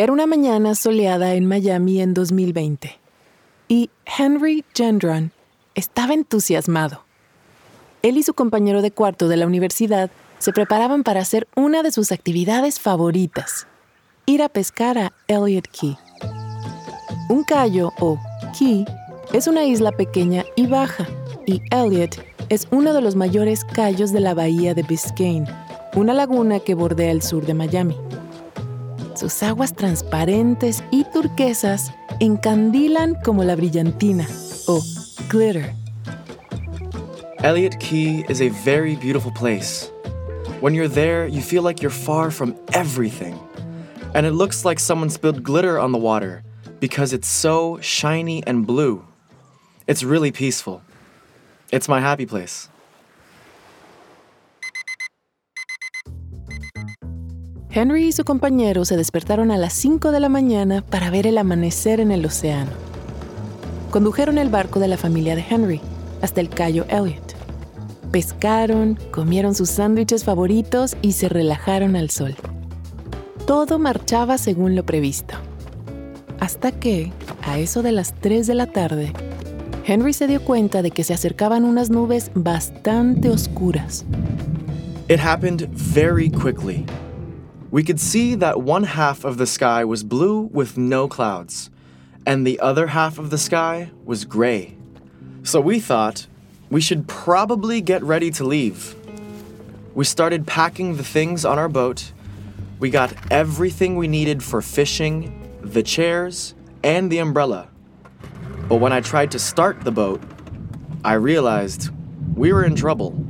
Era una mañana soleada en Miami en 2020 y Henry Gendron estaba entusiasmado. Él y su compañero de cuarto de la universidad se preparaban para hacer una de sus actividades favoritas, ir a pescar a Elliot Key. Un callo o key es una isla pequeña y baja, y Elliot es uno de los mayores callos de la bahía de Biscayne, una laguna que bordea el sur de Miami. Sus aguas transparentes y turquesas encandilan como la brillantina o glitter. Elliot Key is a very beautiful place. When you're there, you feel like you're far from everything. And it looks like someone spilled glitter on the water because it's so shiny and blue. It's really peaceful. It's my happy place. Henry y su compañero se despertaron a las 5 de la mañana para ver el amanecer en el océano. Condujeron el barco de la familia de Henry hasta el Cayo Elliot. Pescaron, comieron sus sándwiches favoritos y se relajaron al sol. Todo marchaba según lo previsto. Hasta que, a eso de las 3 de la tarde, Henry se dio cuenta de que se acercaban unas nubes bastante oscuras. It happened very quickly. We could see that one half of the sky was blue with no clouds, and the other half of the sky was gray. So we thought we should probably get ready to leave. We started packing the things on our boat. We got everything we needed for fishing, the chairs, and the umbrella. But when I tried to start the boat, I realized we were in trouble.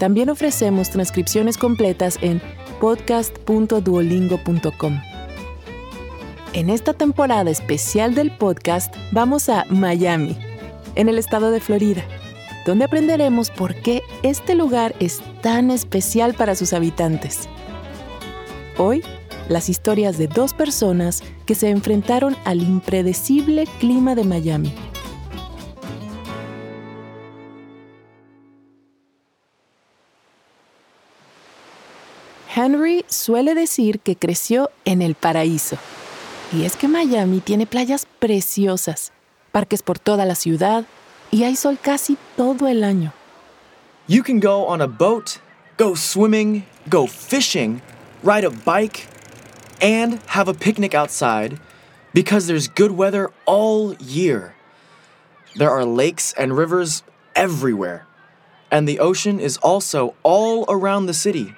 También ofrecemos transcripciones completas en podcast.duolingo.com. En esta temporada especial del podcast vamos a Miami, en el estado de Florida, donde aprenderemos por qué este lugar es tan especial para sus habitantes. Hoy, las historias de dos personas que se enfrentaron al impredecible clima de Miami. Henry suele decir que creció en el paraíso. Y es que Miami tiene playas preciosas, parques por toda la ciudad y hay sol casi todo el año. You can go on a boat, go swimming, go fishing, ride a bike, and have a picnic outside because there's good weather all year. There are lakes and rivers everywhere, and the ocean is also all around the city.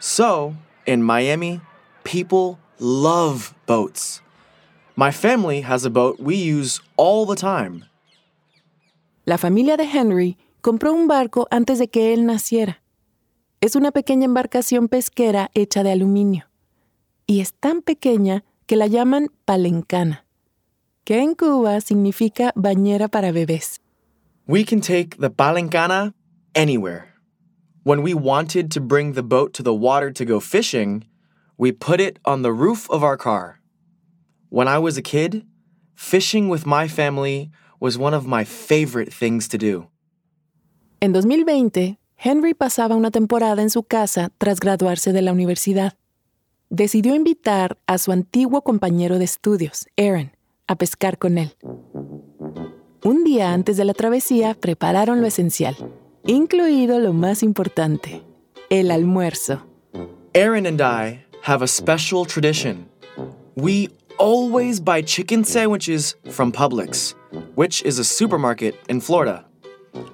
So, in Miami, people love boats. My family has a boat we use all the time. La familia de Henry compró un barco antes de que él naciera. Es una pequeña embarcación pesquera hecha de aluminio. Y es tan pequeña que la llaman palangana, que en Cuba significa bañera para bebés. We can take the palangana anywhere. When we wanted to bring the boat to the water to go fishing, we put it on the roof of our car. When I was a kid, fishing with my family was one of my favorite things to do. En 2020, Henry pasaba una temporada en su casa tras graduarse de la universidad. Decidió invitar a su antiguo compañero de estudios, Aaron, a pescar con él. Un día antes de la travesía prepararon lo esencial, incluido lo más importante, el almuerzo. Aaron and I have a special tradition. We always buy chicken sandwiches from Publix, which is a supermarket in Florida.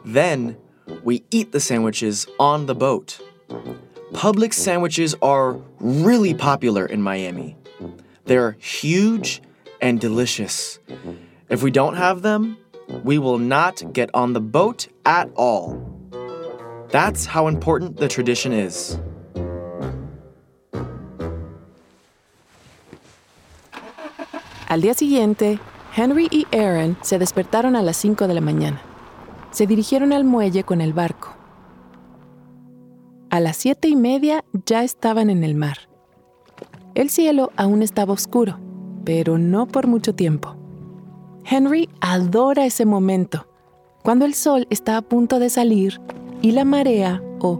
Then we eat the sandwiches on the boat. Publix sandwiches are really popular in Miami. They're huge and delicious. If we don't have them, we will not get on the boat at all. That's how important the tradition is. Al día siguiente, Henry y Aaron se despertaron a las 5 de la mañana. Se dirigieron al muelle con el barco. A las siete y media ya estaban en el mar. El cielo aún estaba oscuro, pero no por mucho tiempo. Henry adora ese momento, cuando el sol está a punto de salir y la marea o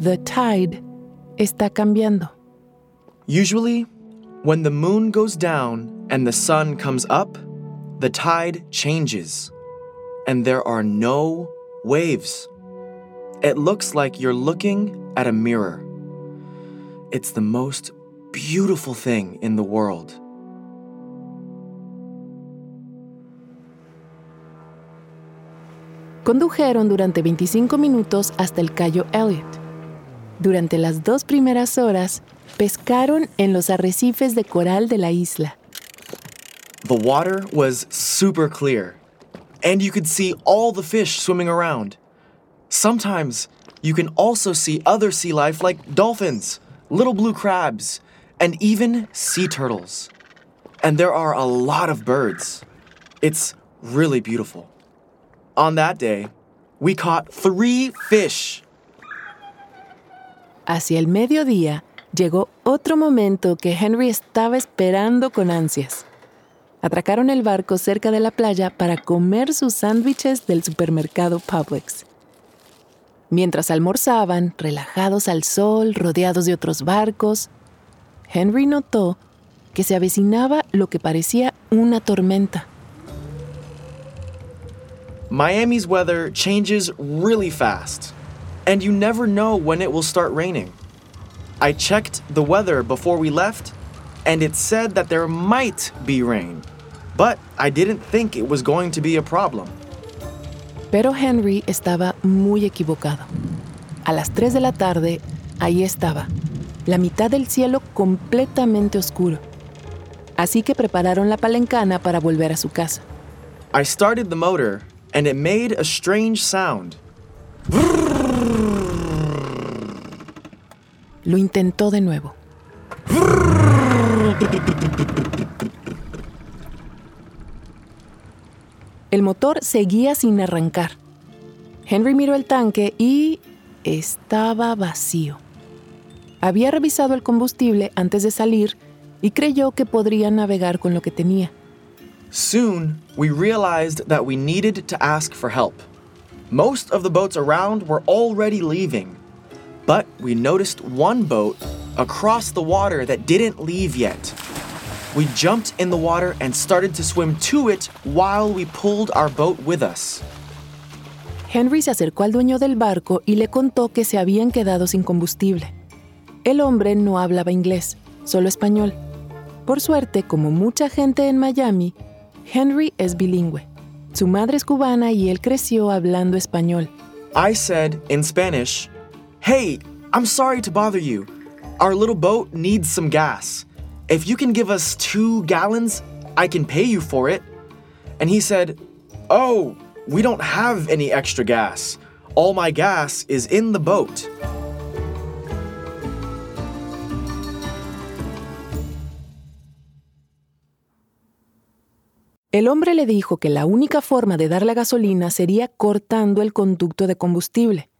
the tide está cambiando. Usually, when the moon goes down and the sun comes up, the tide changes and there are no waves. It looks like you're looking at a mirror. It's the most beautiful thing in the world. Condujeron durante 25 minutos hasta el Cayo Elliot. Durante las dos primeras horas, pescaron en los arrecifes de coral de la isla. The water was super clear, and you could see all the fish swimming around. Sometimes you can also see other sea life like dolphins, little blue crabs, and even sea turtles. And there are a lot of birds. It's really beautiful. On that day, we caught three fish. Hacia el mediodía llegó otro momento que Henry estaba esperando con ansias. Atracaron el barco cerca de la playa para comer sus sándwiches del supermercado Publix. Mientras almorzaban, relajados al sol, rodeados de otros barcos, Henry notó que se avecinaba lo que parecía una tormenta. Miami's weather changes really fast, and you never know when it will start raining. I checked the weather before we left, and it said that there might be rain, but I didn't think it was going to be a problem. Pero Henry estaba muy equivocado. A las 3 de la tarde, ahí estaba, la mitad del cielo completamente oscuro. Así que prepararon la palangana para volver a su casa. I started the motor, and it made a strange sound. Lo intentó de nuevo. El motor seguía sin arrancar. Henry miró el tanque y estaba vacío. Había revisado el combustible antes de salir y creyó que podría navegar con lo que tenía. Soon, we realized that we needed to ask for help. Most of the boats around were already leaving, but we noticed one boat across the water that didn't leave yet. We jumped in the water and started to swim to it while we pulled our boat with us. Henry se acercó al dueño del barco y le contó que se habían quedado sin combustible. El hombre no hablaba inglés, solo español. Por suerte, como mucha gente en Miami, Henry es bilingüe. Su madre es cubana y él creció hablando español. I said in Spanish, Hey, I'm sorry to bother you. Our little boat needs some gas. If you can give us two gallons, I can pay you for it. And he said, Oh, we don't have any extra gas. All my gas is in the boat. El hombre le dijo que la única forma de darle gasolina sería cortando el conducto de combustible.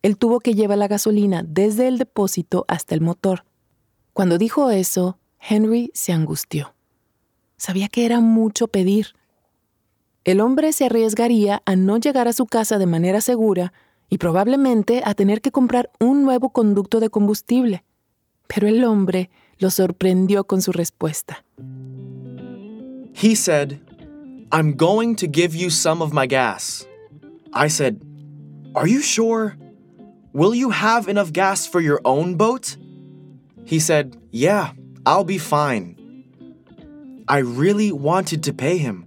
Él tuvo que llevar la gasolina desde el depósito hasta el motor. Cuando dijo eso, Henry se angustió. Sabía que era mucho pedir. El hombre se arriesgaría a no llegar a su casa de manera segura y probablemente a tener que comprar un nuevo conducto de combustible. Pero el hombre lo sorprendió con su respuesta. He said, I'm going to give you some of my gas. I said, Are you sure? Will you have enough gas for your own boat? He said, Yeah, I'll be fine. I really wanted to pay him,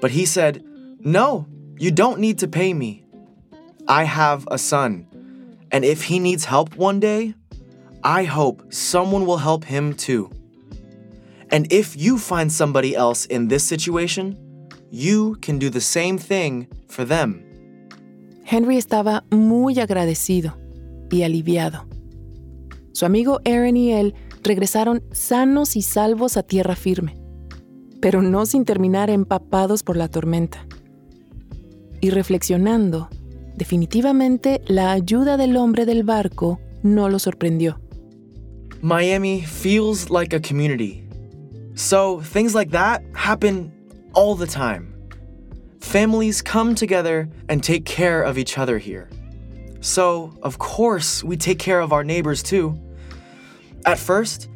but he said, No, you don't need to pay me. I have a son, and if he needs help one day, I hope someone will help him too. And if you find somebody else in this situation, you can do the same thing for them. Henry estaba muy agradecido. y aliviado. Su amigo Aaron y él regresaron sanos y salvos a tierra firme, pero no sin terminar empapados por la tormenta. Y reflexionando, definitivamente la ayuda del hombre del barco no lo sorprendió. Miami feels like a community. So things like that happen all the time. Families come together and take care of each other here. So, of course, we take care of our neighbors too. At first,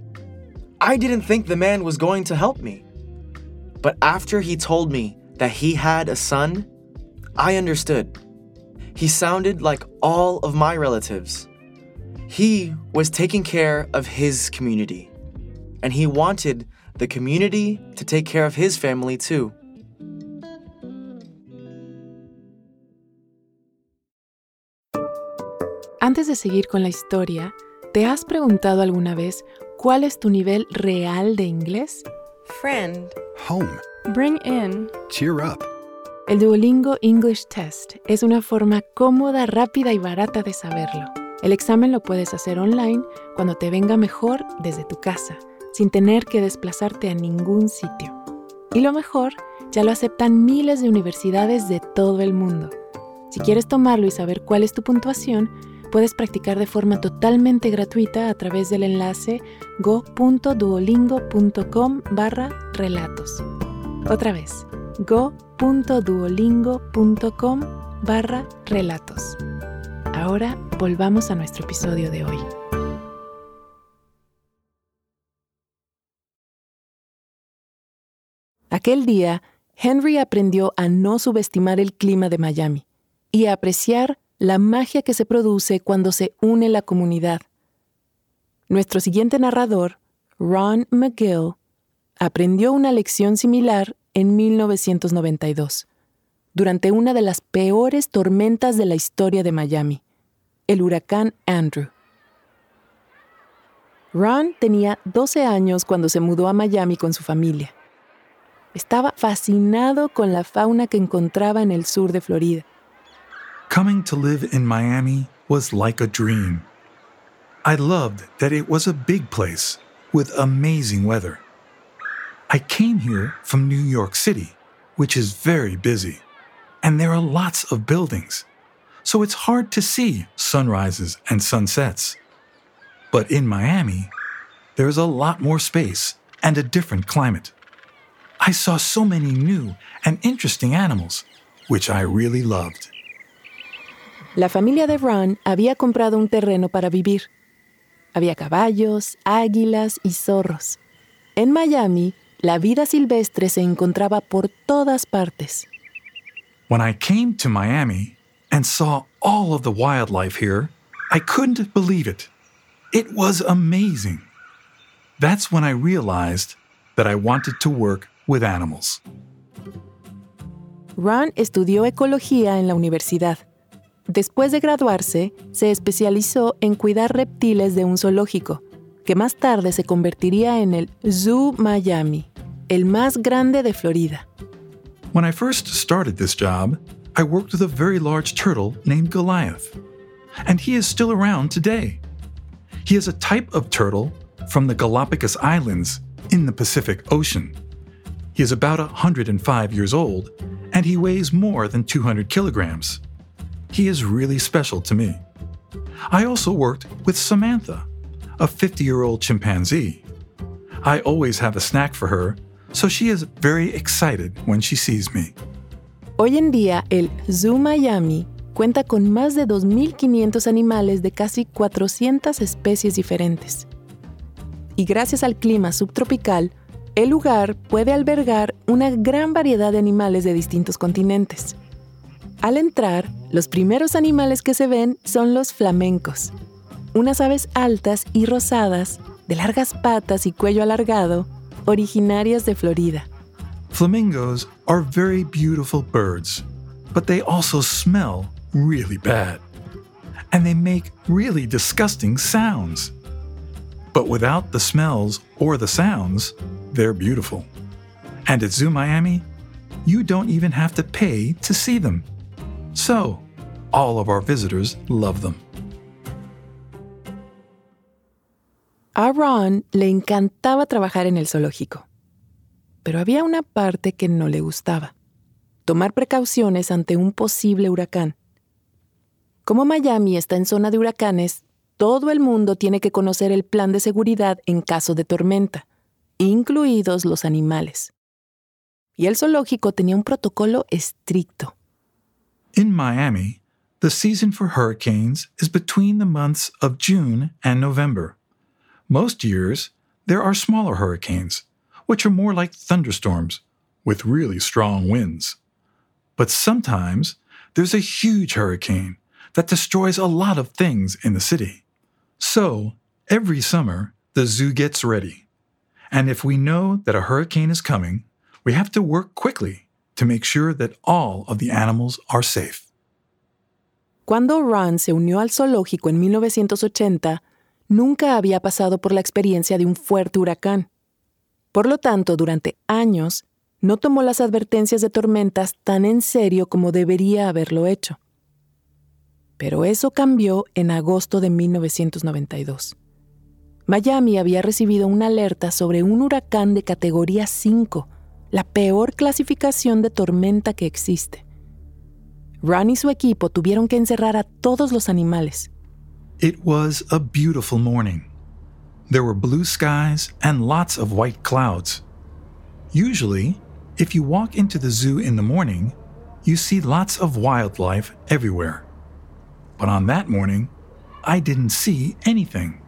I didn't think the man was going to help me. But after he told me that he had a son, I understood. He sounded like all of my relatives. He was taking care of his community, and he wanted the community to take care of his family too. Antes de seguir con la historia, ¿te has preguntado alguna vez cuál es tu nivel real de inglés? Friend. Home. Bring in. Cheer up. El Duolingo English Test es una forma cómoda, rápida y barata de saberlo. El examen lo puedes hacer online cuando te venga mejor desde tu casa, sin tener que desplazarte a ningún sitio. Y lo mejor, ya lo aceptan miles de universidades de todo el mundo. Si quieres tomarlo y saber cuál es tu puntuación, puedes practicar de forma totalmente gratuita a través del enlace go.duolingo.com barra relatos. Otra vez, go.duolingo.com barra relatos. Ahora volvamos a nuestro episodio de hoy. Aquel día, Henry aprendió a no subestimar el clima de Miami y a apreciar la magia que se produce cuando se une la comunidad. Nuestro siguiente narrador, Ron McGill, aprendió una lección similar en 1992, durante una de las peores tormentas de la historia de Miami, el huracán Andrew. Ron tenía 12 años cuando se mudó a Miami con su familia. Estaba fascinado con la fauna que encontraba en el sur de Florida Coming to live in Miami was like a dream. I loved that it was a big place with amazing weather. I came here from New York City, which is very busy, and there are lots of buildings, so it's hard to see sunrises and sunsets. But in Miami, there's a lot more space and a different climate. I saw so many new and interesting animals, which I really loved. La familia de Ron había comprado un terreno para vivir. Había caballos, águilas y zorros. En Miami, la vida silvestre se encontraba por todas partes. When I came to Miami and saw all of the wildlife here, I couldn't believe it. It was amazing. That's when I realized that I wanted to work with animals. Ron estudió ecología en la universidad. Después de graduarse, se especializó en cuidar reptiles de un zoológico, que más tarde se convertiría en el Zoo Miami, el más grande de Florida. When I first started this job, I worked with a very large turtle named Goliath, and he is still around today. He is a type of turtle from the Galapagos Islands in the Pacific Ocean. He is about 105 years old, and he weighs more than 200 kilograms. He is really special to me. I also worked with Samantha, a 50 year old chimpanzee. I always have a snack for her, so she is very excited when she sees me. Hoy en día, el Zoo Miami cuenta con más de 2.500 animales de casi 400 especies diferentes. Y gracias al clima subtropical, el lugar puede albergar una gran variedad de animales de distintos continentes. Al entrar, los primeros animales que se ven son los flamencos, unas aves altas y rosadas, de largas patas y cuello alargado, originarias de Florida. Flamingos are very beautiful birds, but they also smell really bad. And they make really disgusting sounds. But without the smells or the sounds, they're beautiful. And at Zoo Miami, you don't even have to pay to see them. So, all of our visitors love them. A Ron le encantaba trabajar en el zoológico, pero había una parte que no le gustaba, tomar precauciones ante un posible huracán. Como Miami está en zona de huracanes, todo el mundo tiene que conocer el plan de seguridad en caso de tormenta, incluidos los animales. Y el zoológico tenía un protocolo estricto. In Miami, the season for hurricanes is between the months of June and November. Most years, there are smaller hurricanes, which are more like thunderstorms with really strong winds. But sometimes there's a huge hurricane that destroys a lot of things in the city. So, every summer, the zoo gets ready. And if we know that a hurricane is coming, we have to work quickly to make sure that all of the animals are safe. Cuando Ron se unió al zoológico en 1980, nunca había pasado por la experiencia de un fuerte huracán. Por lo tanto, durante años, no tomó las advertencias de tormentas tan en serio como debería haberlo hecho. Pero eso cambió en agosto de 1992. Miami había recibido una alerta sobre un huracán de categoría 5, la peor clasificación de tormenta que existe. Ron y su equipo tuvieron que encerrar a todos los animales. It was a beautiful morning. There were blue skies and lots of white clouds. Usually, if you walk into the zoo in the morning, you see lots of wildlife everywhere. But on that morning, I didn't see anything.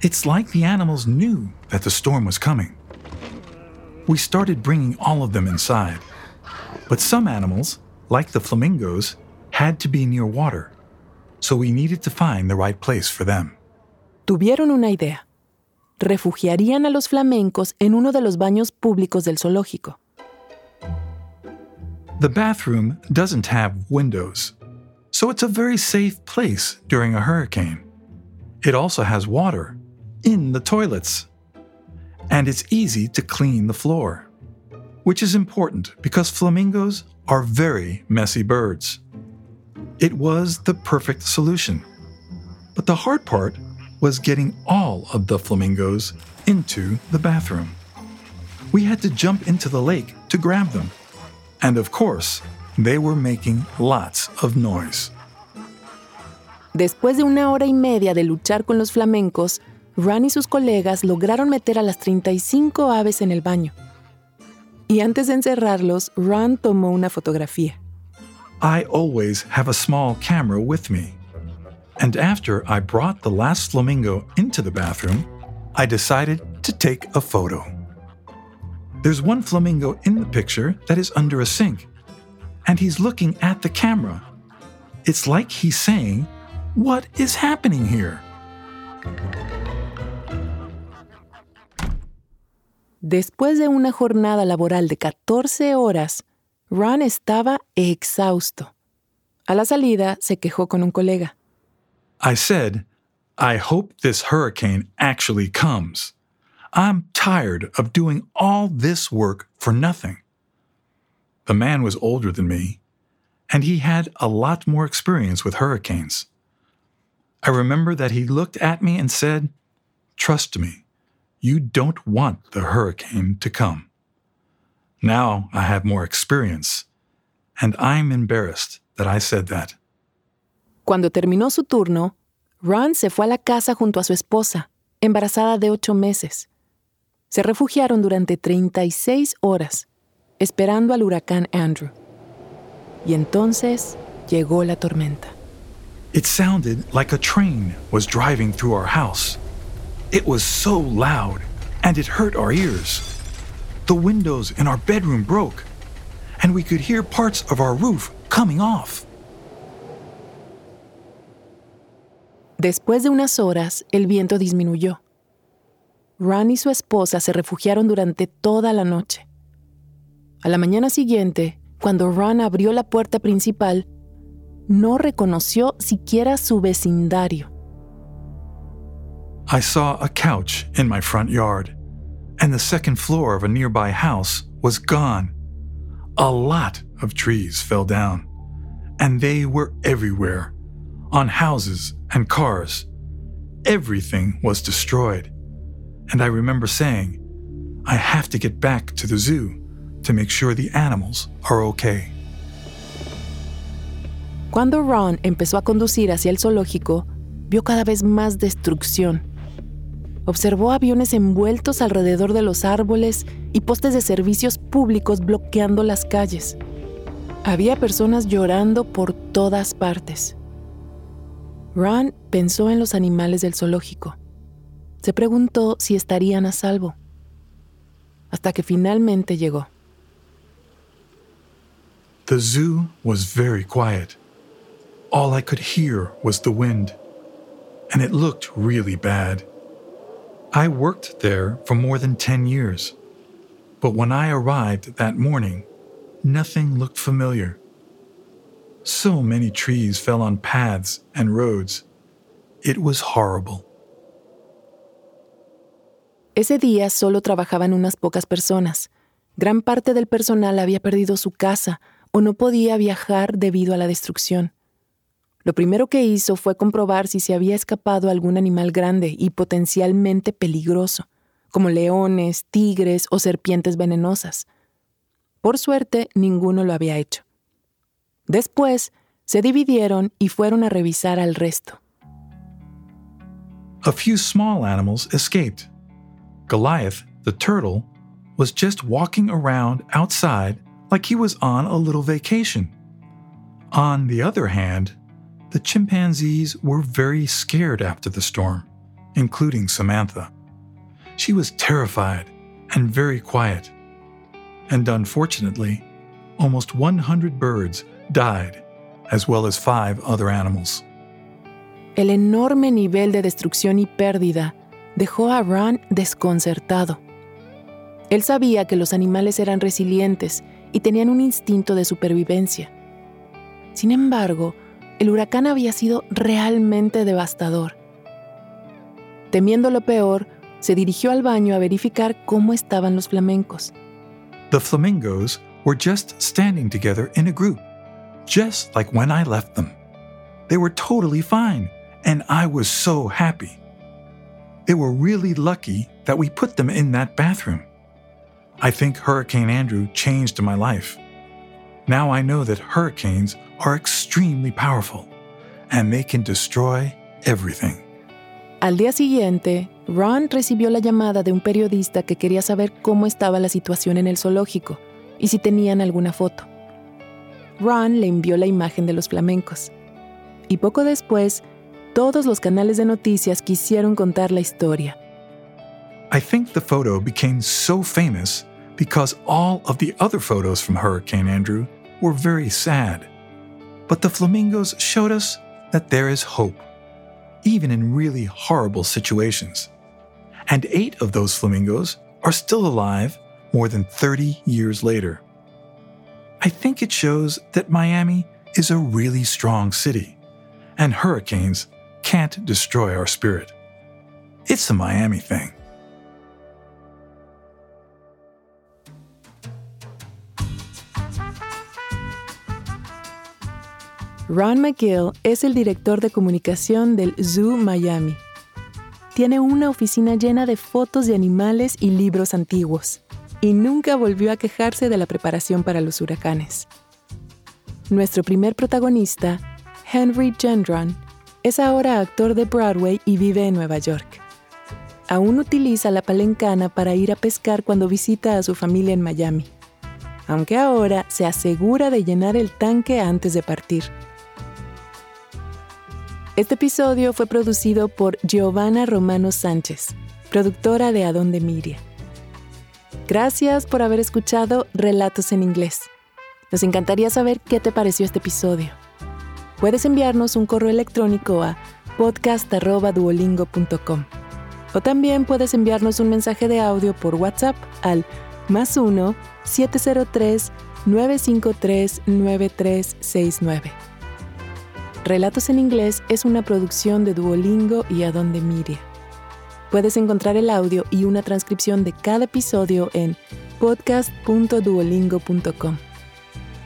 It's like the animals knew that the storm was coming. We started bringing all of them inside. But some animals, like the flamingos, had to be near water, so we needed to find the right place for them. Tuvieron una idea. Refugiarían a los flamencos en uno de los baños públicos del zoológico. The bathroom doesn't have windows, so it's a very safe place during a hurricane. It also has water in the toilets, and it's easy to clean the floor, which is important because flamingos are very messy birds. It was the perfect solution. But the hard part was getting all of the flamingos into the bathroom. We had to jump into the lake to grab them. And of course, they were making lots of noise. Después de una hora y media de luchar con los flamencos, Ron y sus colegas lograron meter a las 35 aves en el baño. Y antes de encerrarlos, Ron tomó una fotografía. I always have a small camera with me. And after I brought the last flamingo into the bathroom, I decided to take a photo. There's one flamingo in the picture that is under a sink, and he's looking at the camera. It's like he's saying, What is happening here? Después de una jornada laboral de 14 horas, Ron estaba exhausto. A la salida se quejó con un colega. I said, I hope this hurricane actually comes. I'm tired of doing all this work for nothing. The man was older than me, and he had a lot more experience with hurricanes. I remember that he looked at me and said, Trust me, you don't want the hurricane to come. Now I have more experience, and I'm embarrassed that I said that. Cuando terminó su turno, Ron se fue a la casa junto a su esposa, embarazada de ocho meses. Se refugiaron durante 36 horas, esperando al huracán Andrew. Y entonces llegó la tormenta. It sounded like a train was driving through our house. It was so loud, and it hurt our ears. The windows in our bedroom broke, and we could hear parts of our roof coming off. Después de unas horas, el viento disminuyó. Ron y su esposa se refugiaron durante toda la noche. A la mañana siguiente, cuando Ron abrió la puerta principal, no reconoció siquiera su vecindario. I saw a couch in my front yard, and the second floor of a nearby house was gone. A lot of trees fell down, and they were everywhere on houses and cars. everything was destroyed. And I remember saying, I have to get back to the zoo to make sure the animals are okay. Cuando Ron empezó a conducir hacia el zoológico, vio cada vez más destrucción. Observó aviones envueltos alrededor de los árboles y postes de servicios públicos bloqueando las calles. Había personas llorando por todas partes. Ron pensó en los animales del zoológico. Se preguntó si estarían a salvo. Hasta que finalmente llegó. The zoo was very quiet. All I could hear was the wind, and it looked really bad. I worked there for more than 10 years, but when I arrived that morning, nothing looked familiar. So many trees fell on paths and roads. It was horrible. Ese día solo trabajaban unas pocas personas. Gran parte del personal había perdido su casa o no podía viajar debido a la destrucción. Lo primero que hizo fue comprobar si se había escapado algún animal grande y potencialmente peligroso, como leones, tigres o serpientes venenosas. Por suerte, ninguno lo había hecho. Después, se dividieron y fueron a revisar al resto. A few small animals escaped. Goliath, the turtle, was just walking around outside like he was on a little vacation. On the other hand, the chimpanzees were very scared after the storm, including Samantha. She was terrified and very quiet. And unfortunately, almost 100 birds died, as well as five other animals. El enorme nivel de destrucción y pérdida dejó a Ron desconcertado. Él sabía que los animales eran resilientes y tenían un instinto de supervivencia. Sin embargo, el huracán había sido realmente devastador. Temiendo lo peor, se dirigió al baño a verificar cómo estaban los flamencos. The flamingos were just standing together in a group, just like when I left them. They were totally fine, and I was so happy. They were really lucky that we put them in that bathroom. I think Hurricane Andrew changed my life. Now I know that hurricanes are extremely powerful and they can destroy everything. Al día siguiente, Ron recibió la llamada de un periodista que quería saber cómo estaba la situación en el zoológico y si tenían alguna foto. Ron le envió la imagen de los flamencos. Y poco después, todos los canales de noticias quisieron contar la historia. I think the photo became so famous because all of the other photos from Hurricane Andrew were very sad. But the flamingos showed us that there is hope, even in really horrible situations. And eight of those flamingos are still alive more than 30 years later. I think it shows that Miami is a really strong city, and hurricanes can't destroy our spirit. It's a Miami thing. Ron McGill es el director de comunicación del Zoo Miami. Tiene una oficina llena de fotos de animales y libros antiguos, y nunca volvió a quejarse de la preparación para los huracanes. Nuestro primer protagonista, Henry Gendron, es ahora actor de Broadway y vive en Nueva York. Aún utiliza la palencana para ir a pescar cuando visita a su familia en Miami, aunque ahora se asegura de llenar el tanque antes de partir. Este episodio fue producido por Giovanna Romano Sánchez, productora de Adonde Miria. Gracias por haber escuchado Relatos en Inglés. Nos encantaría saber qué te pareció este episodio. Puedes enviarnos un correo electrónico a podcast.duolingo.com o también puedes enviarnos un mensaje de audio por WhatsApp al más 1 703 953 9369. Relatos en Inglés es una producción de Duolingo y Adonde Miria. Puedes encontrar el audio y una transcripción de cada episodio en podcast.duolingo.com.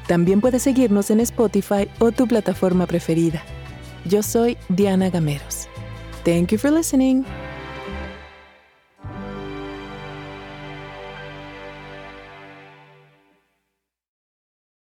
También puedes seguirnos en Spotify o tu plataforma preferida. Yo soy Diana Gameros. Thank you for listening.